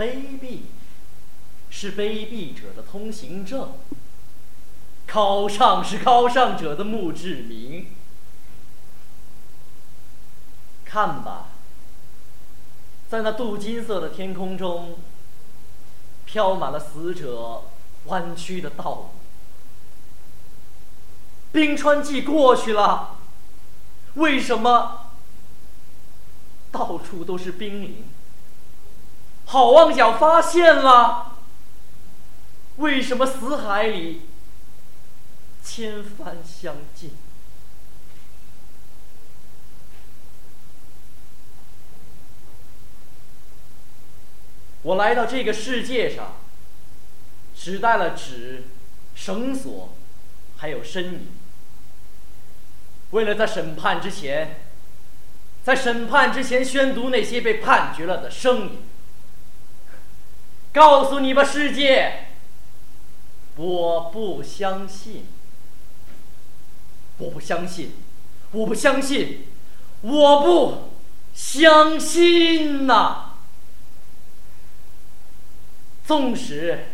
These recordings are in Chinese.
卑鄙是卑鄙者的通行证，高尚是高尚者的墓志铭。看吧，在那镀金色的天空中，飘满了死者弯曲的道路。冰川季过去了，为什么到处都是冰凌？好望角发现了，为什么死海里千帆相近？我来到这个世界上，只带了纸、绳索，还有身影。为了在审判之前，在审判之前宣读那些被判决了的声音，告诉你吧，世界，我不相信，我不相信，我不相信，我不相信呐！纵使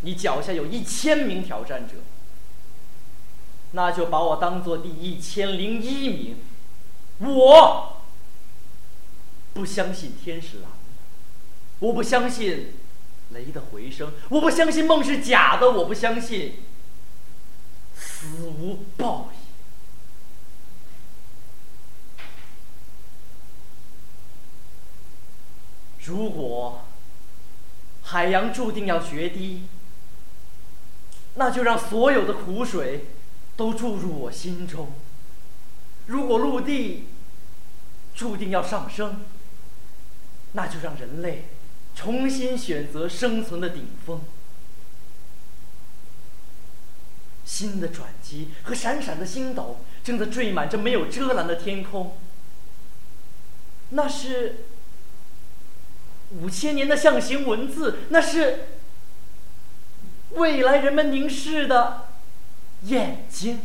你脚下有一千名挑战者，那就把我当做第一千零一名。我不相信天是蓝的，我不相信雷的回声，我不相信梦是假的，我不相信死无报应。如果。海洋注定要决堤，那就让所有的苦水都注入我心中。如果陆地注定要上升，那就让人类重新选择生存的顶峰。新的转机和闪闪的星斗正在缀满这没有遮拦的天空。那是。五千年的象形文字，那是未来人们凝视的眼睛。